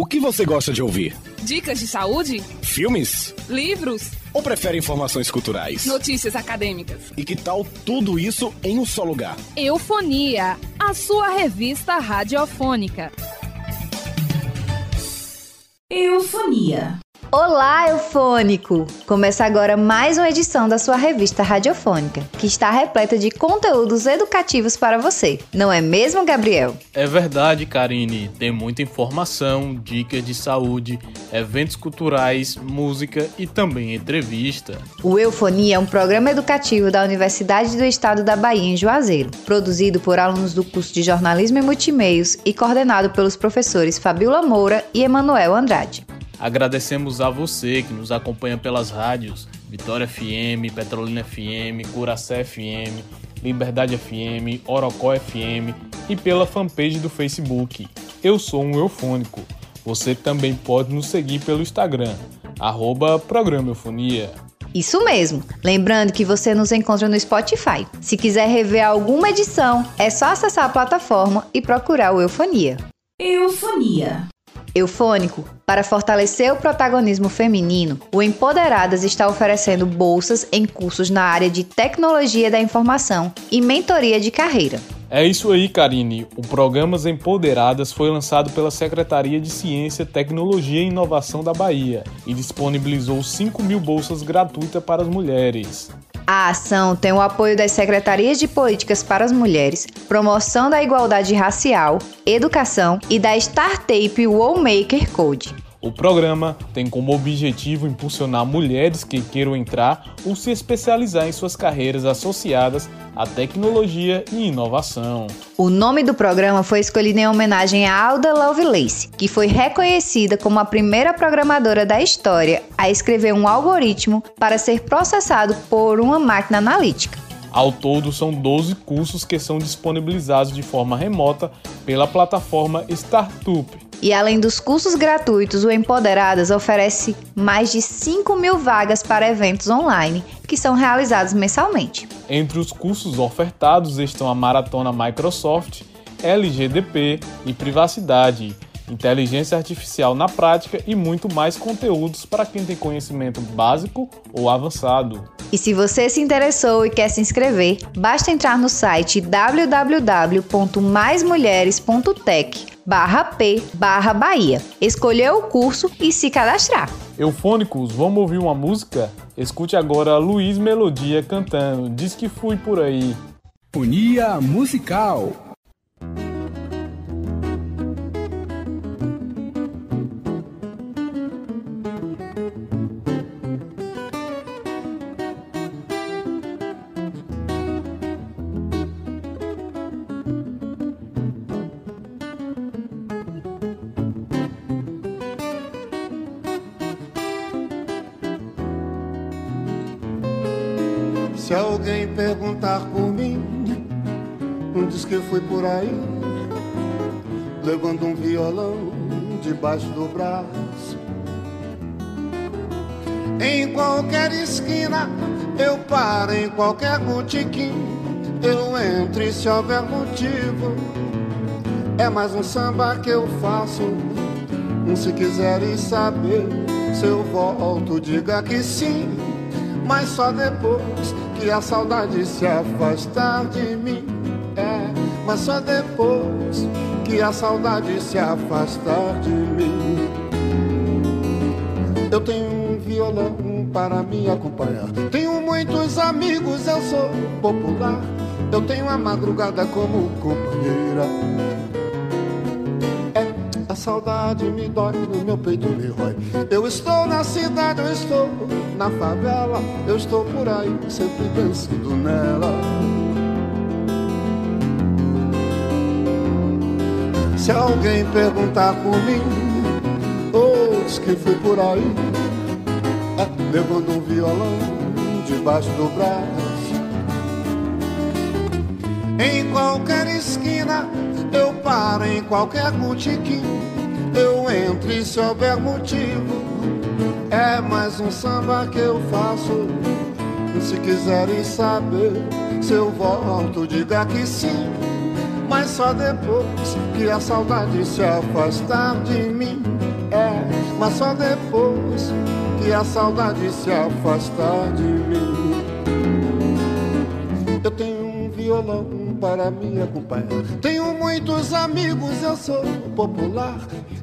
O que você gosta de ouvir? Dicas de saúde? Filmes? Livros? Ou prefere informações culturais? Notícias acadêmicas? E que tal tudo isso em um só lugar? Eufonia, a sua revista radiofônica. Eufonia. Olá, eufônico! Começa agora mais uma edição da sua revista radiofônica, que está repleta de conteúdos educativos para você. Não é mesmo, Gabriel? É verdade, Karine. Tem muita informação, dicas de saúde, eventos culturais, música e também entrevista. O Eufonia é um programa educativo da Universidade do Estado da Bahia, em Juazeiro, produzido por alunos do curso de Jornalismo e Multimeios e coordenado pelos professores Fabiola Moura e Emanuel Andrade. Agradecemos a você que nos acompanha pelas rádios Vitória FM, Petrolina FM, Curacé FM, Liberdade FM, Orocó FM e pela fanpage do Facebook. Eu sou um eufônico. Você também pode nos seguir pelo Instagram, arroba Programa Eufonia. Isso mesmo. Lembrando que você nos encontra no Spotify. Se quiser rever alguma edição, é só acessar a plataforma e procurar o Eufonia. Eufonia. Eufônico, para fortalecer o protagonismo feminino, o Empoderadas está oferecendo bolsas em cursos na área de tecnologia da informação e mentoria de carreira. É isso aí, Karine. O Programas Empoderadas foi lançado pela Secretaria de Ciência, Tecnologia e Inovação da Bahia e disponibilizou 5 mil bolsas gratuitas para as mulheres. A ação tem o apoio das Secretarias de Políticas para as Mulheres, Promoção da Igualdade Racial, Educação e da Startup Wallmaker Code. O programa tem como objetivo impulsionar mulheres que queiram entrar ou se especializar em suas carreiras associadas à tecnologia e inovação. O nome do programa foi escolhido em homenagem a Alda Lovelace, que foi reconhecida como a primeira programadora da história a escrever um algoritmo para ser processado por uma máquina analítica. Ao todo, são 12 cursos que são disponibilizados de forma remota pela plataforma Startup. E além dos cursos gratuitos, o Empoderadas oferece mais de 5 mil vagas para eventos online que são realizados mensalmente. Entre os cursos ofertados estão a Maratona Microsoft, LGDP e Privacidade, inteligência artificial na prática e muito mais conteúdos para quem tem conhecimento básico ou avançado. E se você se interessou e quer se inscrever, basta entrar no site www.maismulheres.tech barra P barra Bahia, escolher o curso e se cadastrar. Eufônicos, vamos ouvir uma música? Escute agora Luiz Melodia cantando Diz que fui por aí. Unia Musical do braço. Em qualquer esquina, eu paro, em qualquer botiquim, eu entro e se houver motivo. É mais um samba que eu faço. Se quiseres saber se eu volto, diga que sim mas só depois que a saudade se afastar de mim. É, mas só depois que a saudade se afastar de mim. Eu tenho um violão para me acompanhar. Tenho muitos amigos, eu sou popular. Eu tenho a madrugada como companheira. A saudade me dói, no meu peito me rói. Eu estou na cidade, eu estou na favela, eu estou por aí, sempre pensando nela. Se alguém perguntar por mim, ou diz que fui por aí, levando um violão debaixo do braço. Em qualquer esquina eu paro em qualquer botiquim, eu entro e se houver motivo, é mais um samba que eu faço. Se quiserem saber se eu volto, diga que sim, mas só depois que a saudade se afastar de mim. será só depois que a saudade se afastar de mim. Eu tenho um violão para me acompanhar. Tenho muitos amigos, eu sou popular.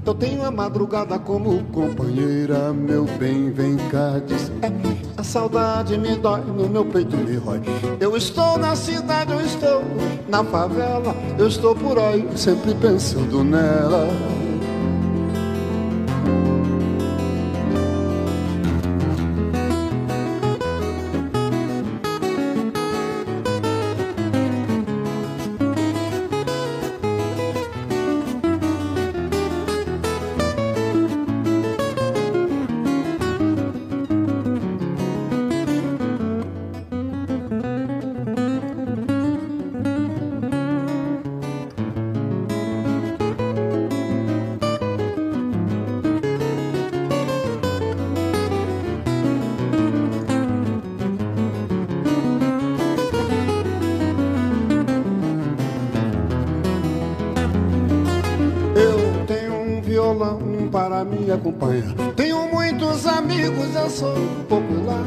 Eu tenho a madrugada como companheira, meu bem, vem cá, diz. É, saudade me dói, no meu peito me rói. Eu estou na cidade, eu estou na favela, eu estou por aí, sempre pensando nela. Me acompanhar. Tenho muitos amigos, eu sou popular.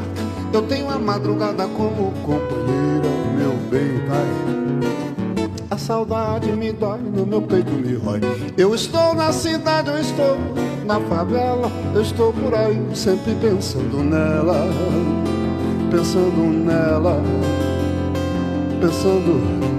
Eu tenho a madrugada como companheira, meu bem, vai. A saudade me dói, no meu peito me rói. Eu estou na cidade, eu estou na favela. Eu estou por aí, sempre pensando nela. Pensando nela. Pensando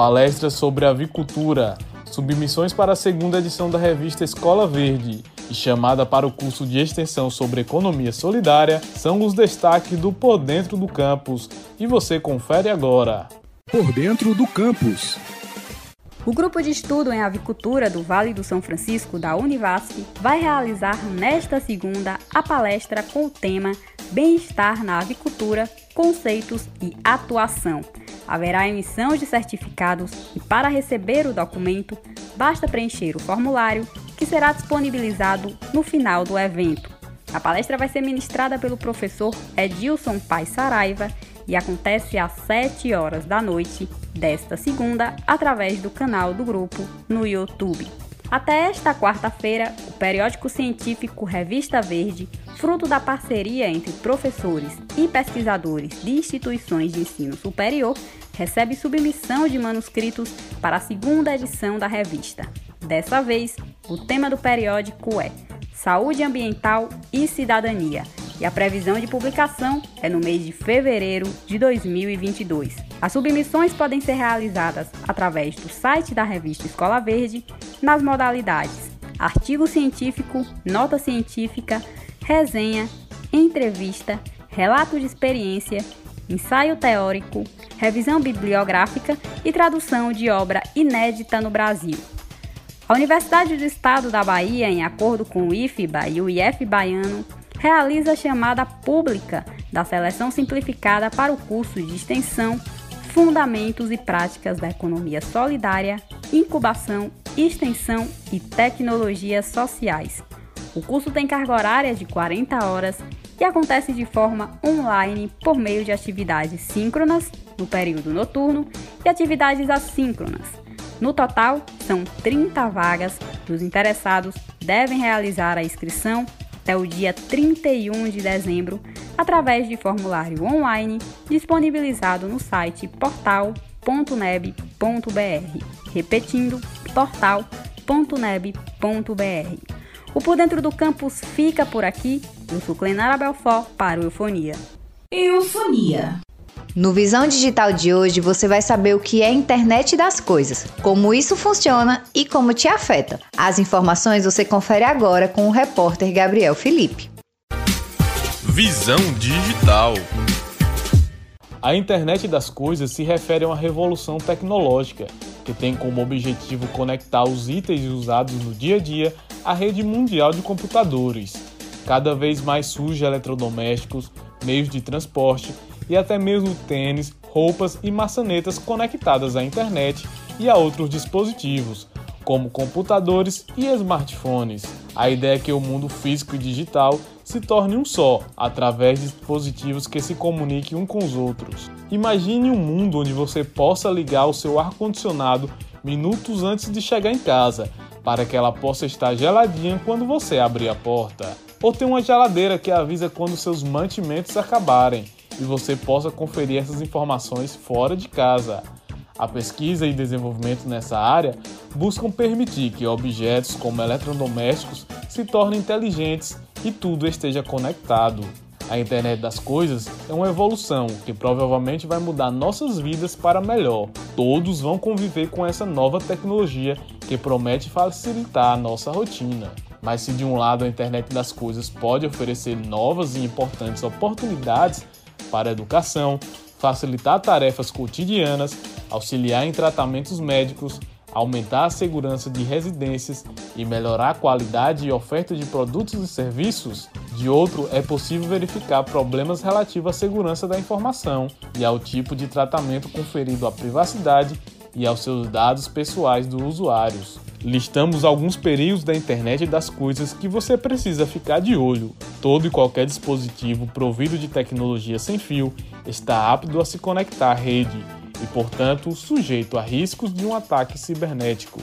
Palestra sobre avicultura, submissões para a segunda edição da revista Escola Verde e chamada para o curso de extensão sobre economia solidária são os destaques do Por Dentro do Campus. E você confere agora. Por Dentro do Campus. O grupo de estudo em avicultura do Vale do São Francisco da Univasf vai realizar nesta segunda a palestra com o tema Bem-estar na avicultura, conceitos e atuação haverá emissão de certificados e, para receber o documento, basta preencher o formulário que será disponibilizado no final do evento. A palestra vai ser ministrada pelo professor Edilson Pai Saraiva e acontece às 7 horas da noite desta segunda através do canal do grupo no YouTube. Até esta quarta-feira, o periódico científico Revista Verde, fruto da parceria entre professores e pesquisadores de instituições de ensino superior, recebe submissão de manuscritos para a segunda edição da revista. Dessa vez, o tema do periódico é Saúde Ambiental e Cidadania, e a previsão de publicação é no mês de fevereiro de 2022. As submissões podem ser realizadas através do site da revista Escola Verde, nas modalidades artigo científico, nota científica, resenha, entrevista, relato de experiência ensaio teórico, revisão bibliográfica e tradução de obra inédita no Brasil. A Universidade do Estado da Bahia, em acordo com o IFBA e o IF Baiano, realiza a chamada pública da seleção simplificada para o curso de extensão Fundamentos e Práticas da Economia Solidária, Incubação, Extensão e Tecnologias Sociais. O curso tem carga horária de 40 horas e acontece de forma online por meio de atividades síncronas no período noturno e atividades assíncronas. No total, são 30 vagas. Os interessados devem realizar a inscrição até o dia 31 de dezembro através de formulário online disponibilizado no site portal.neb.br. Repetindo, portal.neb.br. O Por Dentro do Campus fica por aqui. Eu sou Clenara Belfort para o Eufonia. Eufonia. No Visão Digital de hoje você vai saber o que é a internet das coisas, como isso funciona e como te afeta. As informações você confere agora com o repórter Gabriel Felipe. Visão Digital. A internet das coisas se refere a uma revolução tecnológica que tem como objetivo conectar os itens usados no dia a dia à rede mundial de computadores. Cada vez mais surgem eletrodomésticos, meios de transporte e até mesmo tênis, roupas e maçanetas conectadas à internet e a outros dispositivos. como computadores e smartphones. A ideia é que o mundo físico e digital se torne um só, através de dispositivos que se comuniquem um com os outros. Imagine um mundo onde você possa ligar o seu ar-condicionado minutos antes de chegar em casa, para que ela possa estar geladinha quando você abrir a porta. Ou ter uma geladeira que avisa quando seus mantimentos acabarem e você possa conferir essas informações fora de casa. A pesquisa e desenvolvimento nessa área buscam permitir que objetos como eletrodomésticos se tornem inteligentes e tudo esteja conectado. A internet das coisas é uma evolução que provavelmente vai mudar nossas vidas para melhor. Todos vão conviver com essa nova tecnologia que promete facilitar a nossa rotina. Mas se de um lado a internet das coisas pode oferecer novas e importantes oportunidades para a educação, facilitar tarefas cotidianas, auxiliar em tratamentos médicos, aumentar a segurança de residências e melhorar a qualidade e oferta de produtos e serviços, de outro é possível verificar problemas relativos à segurança da informação e ao tipo de tratamento conferido à privacidade e aos seus dados pessoais dos usuários. Listamos alguns perigos da internet das coisas que você precisa ficar de olho. Todo e qualquer dispositivo provido de tecnologia sem fio está apto a se conectar à rede e, portanto, sujeito a riscos de um ataque cibernético.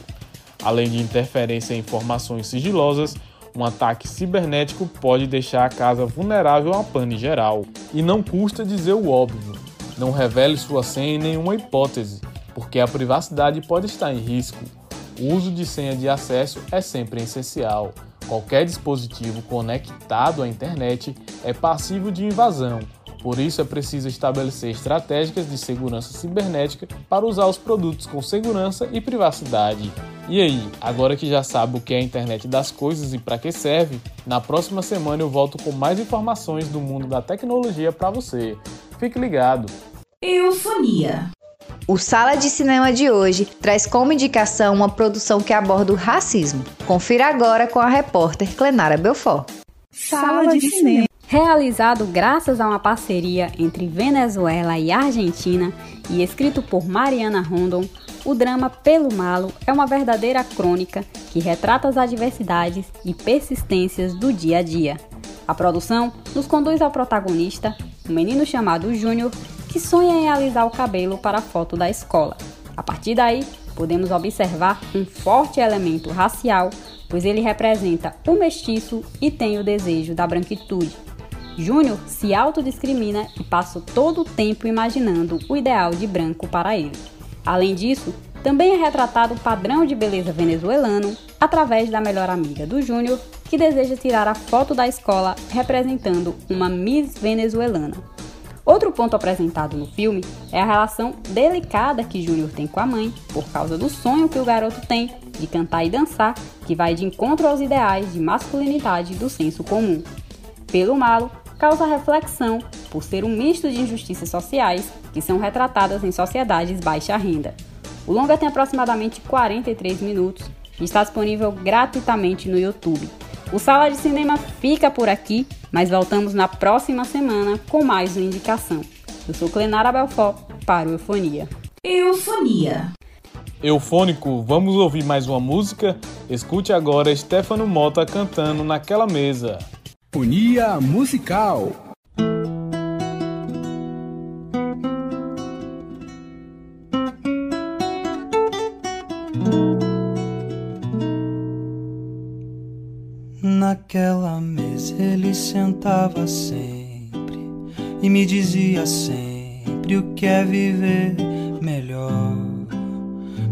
Além de interferência em informações sigilosas, um ataque cibernético pode deixar a casa vulnerável a pane geral. E não custa dizer o óbvio: não revele sua senha em nenhuma hipótese, porque a privacidade pode estar em risco. O uso de senha de acesso é sempre essencial. Qualquer dispositivo conectado à internet é passível de invasão por isso é preciso estabelecer estratégias de segurança cibernética para usar os produtos com segurança e privacidade. E aí, agora que já sabe o que é a internet das coisas e para que serve, na próxima semana eu volto com mais informações do mundo da tecnologia para você. Fique ligado. Eufonia. O Sala de Cinema de hoje traz como indicação uma produção que aborda o racismo. Confira agora com a repórter Clenara Belfort. Sala de Cinema. Realizado graças a uma parceria entre Venezuela e Argentina e escrito por Mariana Rondon, o drama Pelo Malo é uma verdadeira crônica que retrata as adversidades e persistências do dia a dia. A produção nos conduz ao protagonista, um menino chamado Júnior, que sonha em alisar o cabelo para a foto da escola. A partir daí, podemos observar um forte elemento racial, pois ele representa o mestiço e tem o desejo da branquitude. Júnior se autodiscrimina e passa todo o tempo imaginando o ideal de branco para ele. Além disso, também é retratado o padrão de beleza venezuelano através da melhor amiga do Júnior, que deseja tirar a foto da escola representando uma Miss venezuelana. Outro ponto apresentado no filme é a relação delicada que Júnior tem com a mãe, por causa do sonho que o garoto tem de cantar e dançar, que vai de encontro aos ideais de masculinidade do senso comum. Pelo malo, causa reflexão por ser um misto de injustiças sociais que são retratadas em sociedades baixa renda. O longa tem aproximadamente 43 minutos e está disponível gratuitamente no YouTube. O Sala de Cinema fica por aqui, mas voltamos na próxima semana com mais uma indicação. Eu sou Clenara Belfort para o Eufonia. Eufonia. Eufônico, vamos ouvir mais uma música? Escute agora Stefano Mota cantando naquela mesa. Sinfonia Musical. Ele sentava sempre e me dizia sempre o que é viver melhor.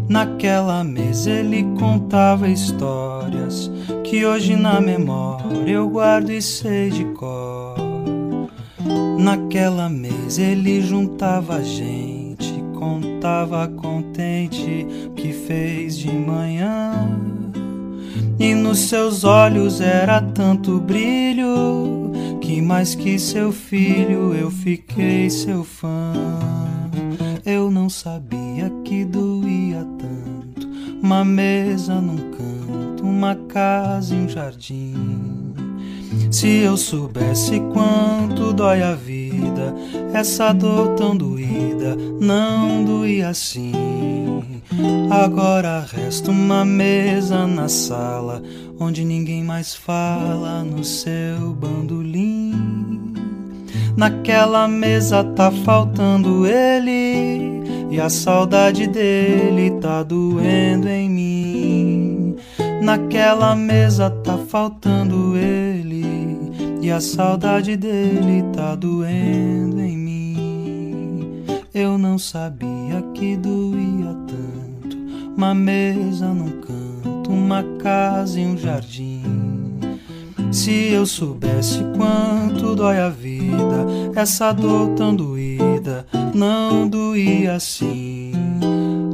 Naquela mesa ele contava histórias que hoje na memória eu guardo e sei de cor. Naquela mesa ele juntava gente, contava contente que fez de manhã. E nos seus olhos era tanto brilho que mais que seu filho eu fiquei seu fã. Eu não sabia que doía tanto uma mesa num canto uma casa e um jardim. Se eu soubesse quanto dói a vida, essa dor tão doída não doía assim. Agora resta uma mesa na sala, onde ninguém mais fala no seu bandolim. Naquela mesa tá faltando ele, e a saudade dele tá doendo em mim. Naquela mesa tá faltando ele, e a saudade dele tá doendo em mim. Eu não sabia que doía tanto, uma mesa num canto, uma casa e um jardim. Se eu soubesse quanto dói a vida, essa dor tão doída não doía assim.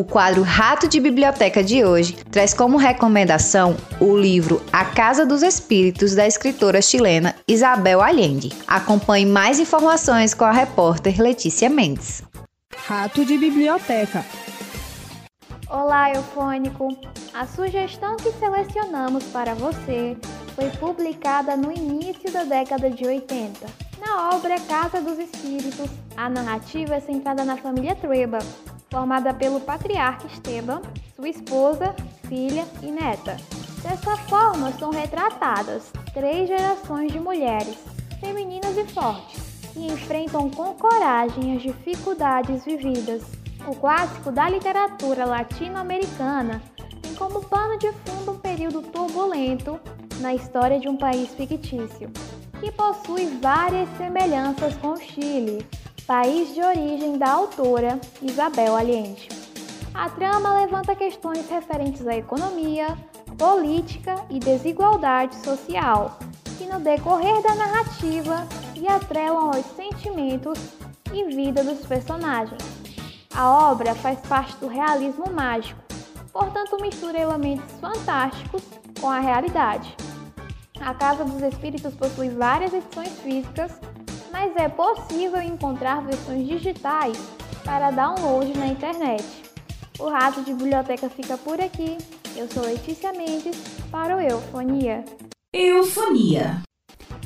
O quadro Rato de Biblioteca de hoje traz como recomendação o livro A Casa dos Espíritos da escritora chilena Isabel Allende. Acompanhe mais informações com a repórter Letícia Mendes. Rato de Biblioteca. Olá, Eufônico! A sugestão que selecionamos para você foi publicada no início da década de 80. Na obra Casa dos Espíritos, a narrativa é centrada na família Treba, formada pelo patriarca Esteban, sua esposa, filha e neta. Dessa forma, são retratadas três gerações de mulheres, femininas e fortes, que enfrentam com coragem as dificuldades vividas. O clássico da literatura latino-americana tem como pano de fundo um período turbulento na história de um país fictício, que possui várias semelhanças com o Chile, país de origem da autora Isabel Allende. A trama levanta questões referentes à economia, política e desigualdade social, que no decorrer da narrativa se atrelam aos sentimentos e vida dos personagens. A obra faz parte do realismo mágico, portanto mistura elementos fantásticos com a realidade. A Casa dos Espíritos possui várias edições físicas, mas é possível encontrar versões digitais para download na internet. O Rato de Biblioteca fica por aqui. Eu sou Letícia Mendes para o Eufonia. Eufonia.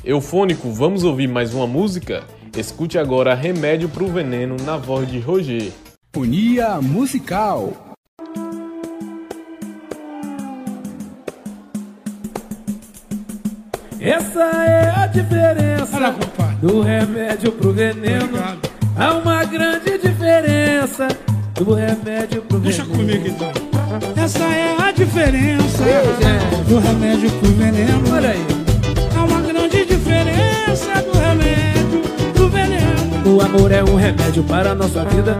Eufônico, vamos ouvir mais uma música? Escute agora Remédio pro Veneno na voz de Roger. Fonia musical. Essa é a diferença do remédio pro veneno. Há uma grande diferença do remédio pro Deixa veneno. comigo então. Essa é a diferença do remédio pro veneno. Olha aí. Há uma grande diferença do remédio pro veneno. O amor é um remédio para a nossa vida.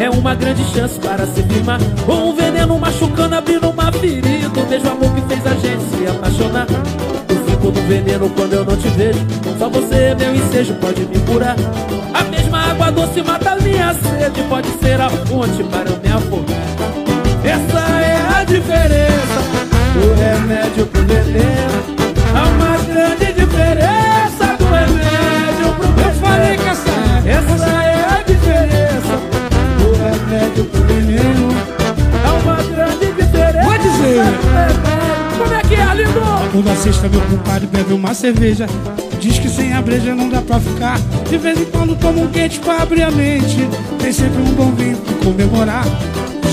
É uma grande chance para se firmar. Com um veneno machucando, abrindo uma ferida. O mesmo amor que fez a gente se apaixonar. Fico no veneno quando eu não te vejo. Só você, meu ensejo, pode me curar. A mesma água doce mata a minha sede. Pode ser a fonte para eu me afogar. Essa é a diferença do remédio pro. Sexta meu compadre bebe uma cerveja. Diz que sem a breja não dá pra ficar. De vez em quando toma um quente pra abrir a mente. Tem sempre um bom vinho pra comemorar.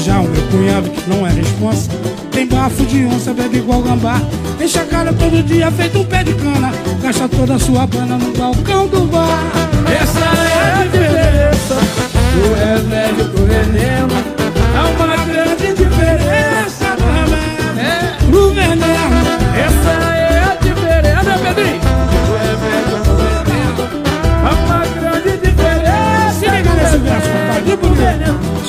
Já o meu cunhado que não é responsa Tem bafo de onça, bebe igual gambá. Enche a cara todo dia feito um pé de cana. Gasta toda a sua bana no balcão do bar. Essa é a diferença. Do remédio pro veneno.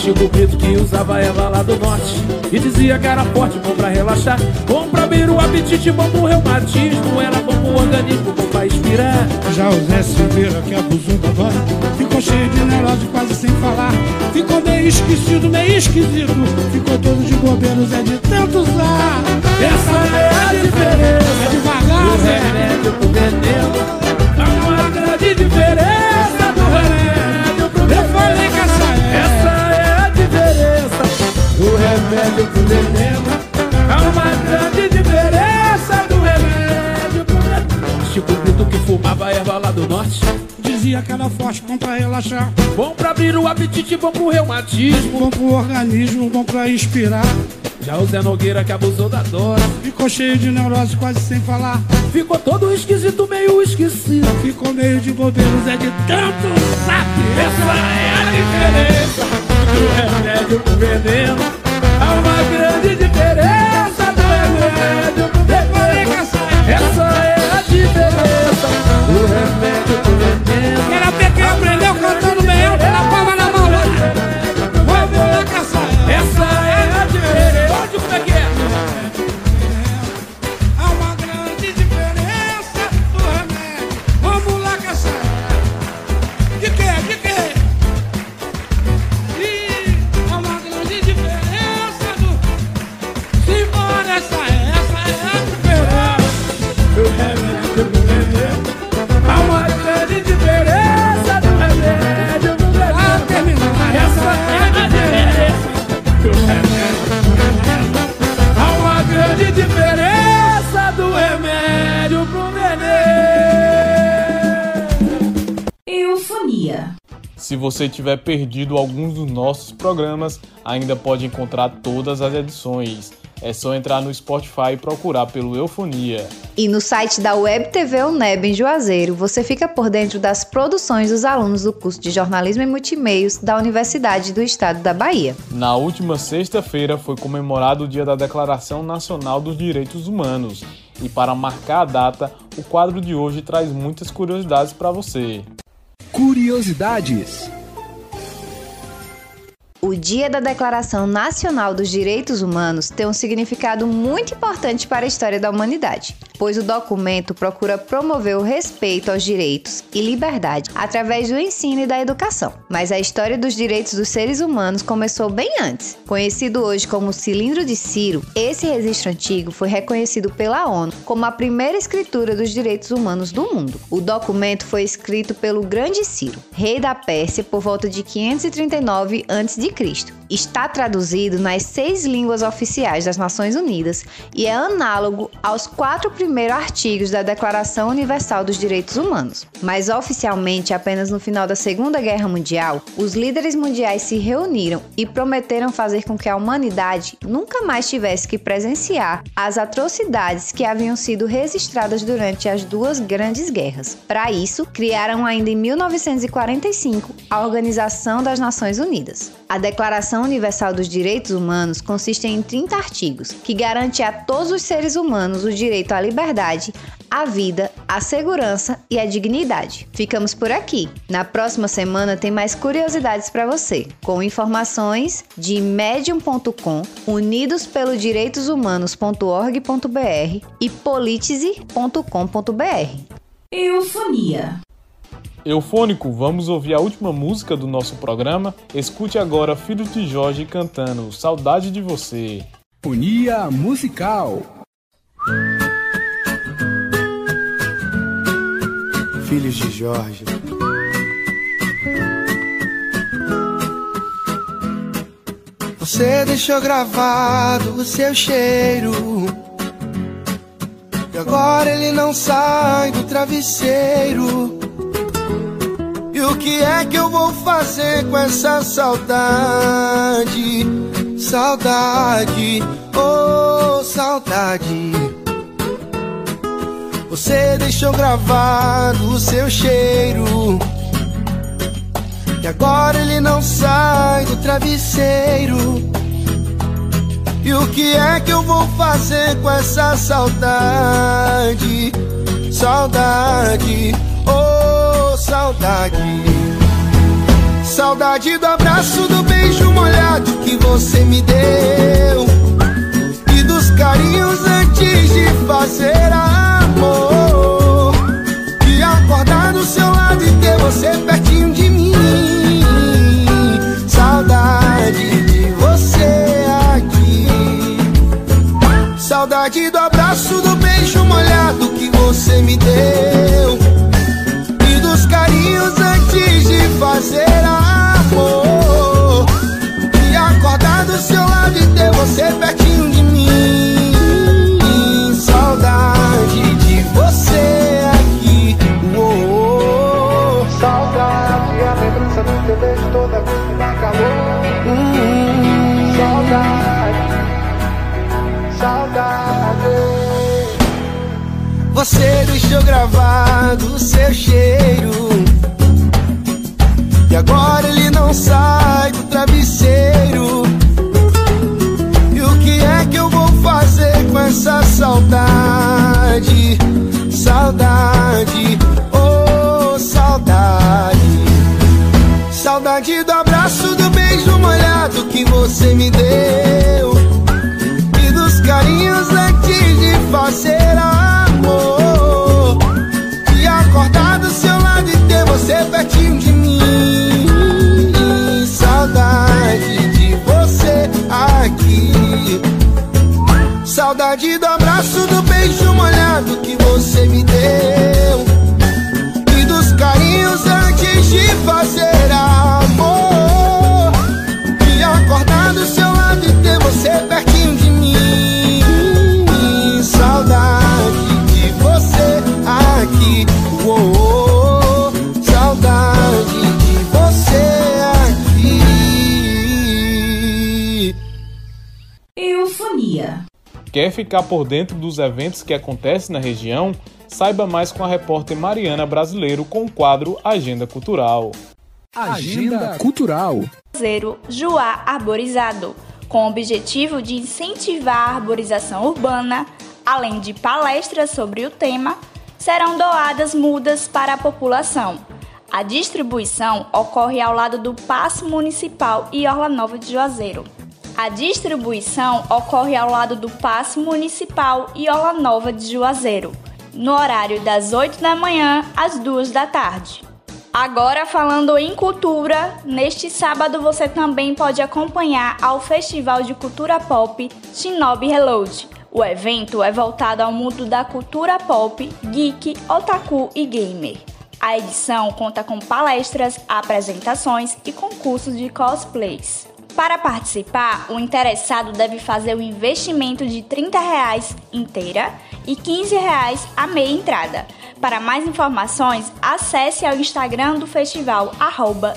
Chico Brito que usava erva lá do norte E dizia que era forte, bom pra relaxar Bom pra abrir o apetite, bom pro reumatismo Era bom pro organismo, bom pra inspirar Já o Zé Silveira que abusou da voz Ficou cheio de neurose, quase sem falar. Ficou meio esquecido, meio esquisito. Ficou todo de bobeiro, Zé de tanto usar Essa é a diferença. É devagar, Do Zé remédio pro veneno. Há uma grande diferença do remédio pro veneno. Chico Brito que fumava erva lá do norte. Dizia que era forte, bom pra relaxar Bom pra abrir o apetite, bom pro reumatismo. Bom pro organismo, bom pra inspirar Já o Zé Nogueira que abusou da dose. Ficou cheio de neurose, quase sem falar Ficou todo esquisito, meio esquecido. Ficou meio de bobeiro, Zé de tanto sabe Essa é a diferença do remédio pro veneno. Uma grande Se você tiver perdido alguns dos nossos programas, ainda pode encontrar todas as edições. É só entrar no Spotify e procurar pelo Eufonia. E no site da Web TV UNEB em Juazeiro, você fica por dentro das produções dos alunos do curso de Jornalismo e Multimeios da Universidade do Estado da Bahia. Na última sexta-feira foi comemorado o dia da Declaração Nacional dos Direitos Humanos. E para marcar a data, o quadro de hoje traz muitas curiosidades para você. Curiosidades. O Dia da Declaração Nacional dos Direitos Humanos tem um significado muito importante para a história da humanidade, pois o documento procura promover o respeito aos direitos e liberdade através do ensino e da educação. Mas a história dos direitos dos seres humanos começou bem antes. Conhecido hoje como Cilindro de Ciro, esse registro antigo foi reconhecido pela ONU como a primeira escritura dos direitos humanos do mundo. O documento foi escrito pelo Grande Ciro, rei da Pérsia, por volta de 539 a.C. Está traduzido nas seis línguas oficiais das Nações Unidas e é análogo aos quatro primeiros artigos da Declaração Universal dos Direitos Humanos. Mas oficialmente, apenas no final da Segunda Guerra Mundial, os líderes mundiais se reuniram e prometeram fazer com que a humanidade nunca mais tivesse que presenciar as atrocidades que haviam sido registradas durante as duas grandes guerras. Para isso, criaram ainda em 1945 a Organização das Nações Unidas. A Declaração Universal dos Direitos Humanos consiste em 30 artigos, que garante a todos os seres humanos o direito à liberdade, à vida, à segurança e à dignidade. Ficamos por aqui. Na próxima semana tem mais curiosidades para você, com informações de medium.com, unidos pelo direitoshumanos.org.br e politize.com.br. Eufonia. Eufônico, vamos ouvir a última música do nosso programa. Escute agora Filhos de Jorge cantando Saudade de Você. Unia Musical. Filhos de Jorge. Você deixou gravado o seu cheiro. E agora ele não sai do travesseiro. E o que é que eu vou fazer com essa saudade? Saudade, oh saudade. Você deixou gravado o seu cheiro. E agora ele não sai do travesseiro. E o que é que eu vou fazer com essa saudade? Saudade, saudade. Saudade do abraço, do beijo molhado que você me deu e dos carinhos antes de fazer amor. E acordar do seu lado e ter você pertinho de mim. Saudade de você aqui. Saudade do abraço, do beijo molhado que você me deu. Carinhos antes de fazer amor. E acordar do seu lado e ter você pertinho de mim. Saudade de você aqui. Uou, Saudade, a lembrança do teu beijo toda vez que dá calor. Hum, saudade, saudade. Você deixou gravado Saudade do Quer ficar por dentro dos eventos que acontecem na região? Saiba mais com a repórter Mariana Brasileiro com o quadro Agenda Cultural. Agenda Cultural. Zero Juá Arborizado, com o objetivo de incentivar a arborização urbana, além de palestras sobre o tema, serão doadas mudas para a população. A distribuição ocorre ao lado do Paço Municipal e Orla Nova de Juazeiro. A distribuição ocorre ao lado do Paço Municipal Orla Nova de Juazeiro, no horário das 8 da manhã às 2 da tarde. Agora falando em cultura, neste sábado você também pode acompanhar ao Festival de Cultura Pop Shinobi Reload. O evento é voltado ao mundo da cultura pop, geek, otaku e gamer. A edição conta com palestras, apresentações e concursos de cosplays. Para participar, o interessado deve fazer o investimento de 30 reais inteira e 15 reais a meia entrada. Para mais informações, acesse ao Instagram do festival, arroba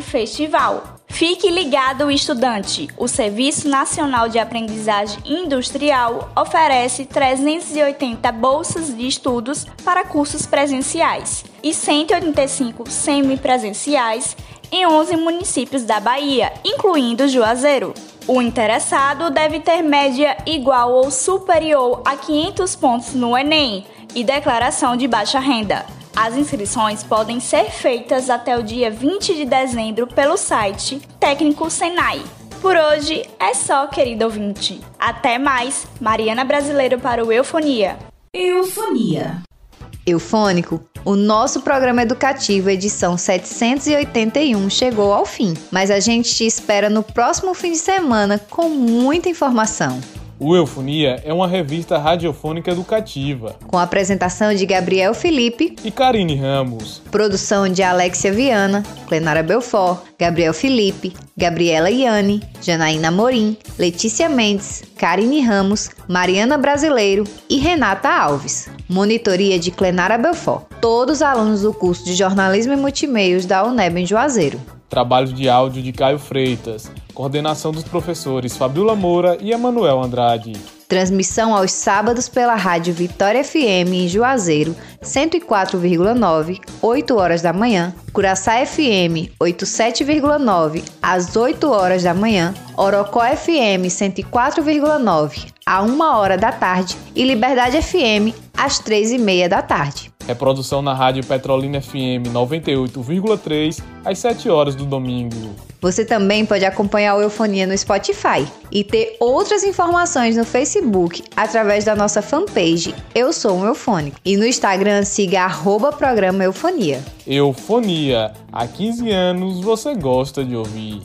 festival. Fique ligado, estudante! O Serviço Nacional de Aprendizagem Industrial oferece 380 bolsas de estudos para cursos presenciais e 185 semipresenciais em 11 municípios da Bahia, incluindo Juazeiro. O interessado deve ter média igual ou superior a 500 pontos no Enem e declaração de baixa renda. As inscrições podem ser feitas até o dia 20 de dezembro pelo site Técnico Senai. Por hoje é só, querido ouvinte. Até mais, Mariana Brasileiro para o Eufonia. Eufonia. Eufônico, o nosso programa educativo, edição 781, chegou ao fim, mas a gente te espera no próximo fim de semana com muita informação. O Eufonia é uma revista radiofônica educativa. Com a apresentação de Gabriel Felipe e Karine Ramos. Produção de Alexia Viana, Clenara Belfort, Gabriel Felipe, Gabriela Iane, Janaína Morim, Letícia Mendes, Karine Ramos, Mariana Brasileiro e Renata Alves. Monitoria de Clenara Belfort. Todos alunos do curso de Jornalismo e Multimeios da UNEB em Juazeiro. Trabalho de áudio de Caio Freitas. Coordenação dos professores Fabiola Moura e Emanuel Andrade. Transmissão aos sábados pela Rádio Vitória FM em Juazeiro, 104,9, 8 horas da manhã. Curaçá FM, 87,9, às 8 horas da manhã. Orocó FM, 104,9, a 1 hora da tarde. E Liberdade FM, às 3 e meia da tarde. Reprodução na rádio Petrolina FM 98,3 às 7 horas do domingo. Você também pode acompanhar o Eufonia no Spotify e ter outras informações no Facebook através da nossa fanpage Eu Sou um Eufônico. E no Instagram siga arroba programa Eufonia. Eufonia. Há 15 anos você gosta de ouvir.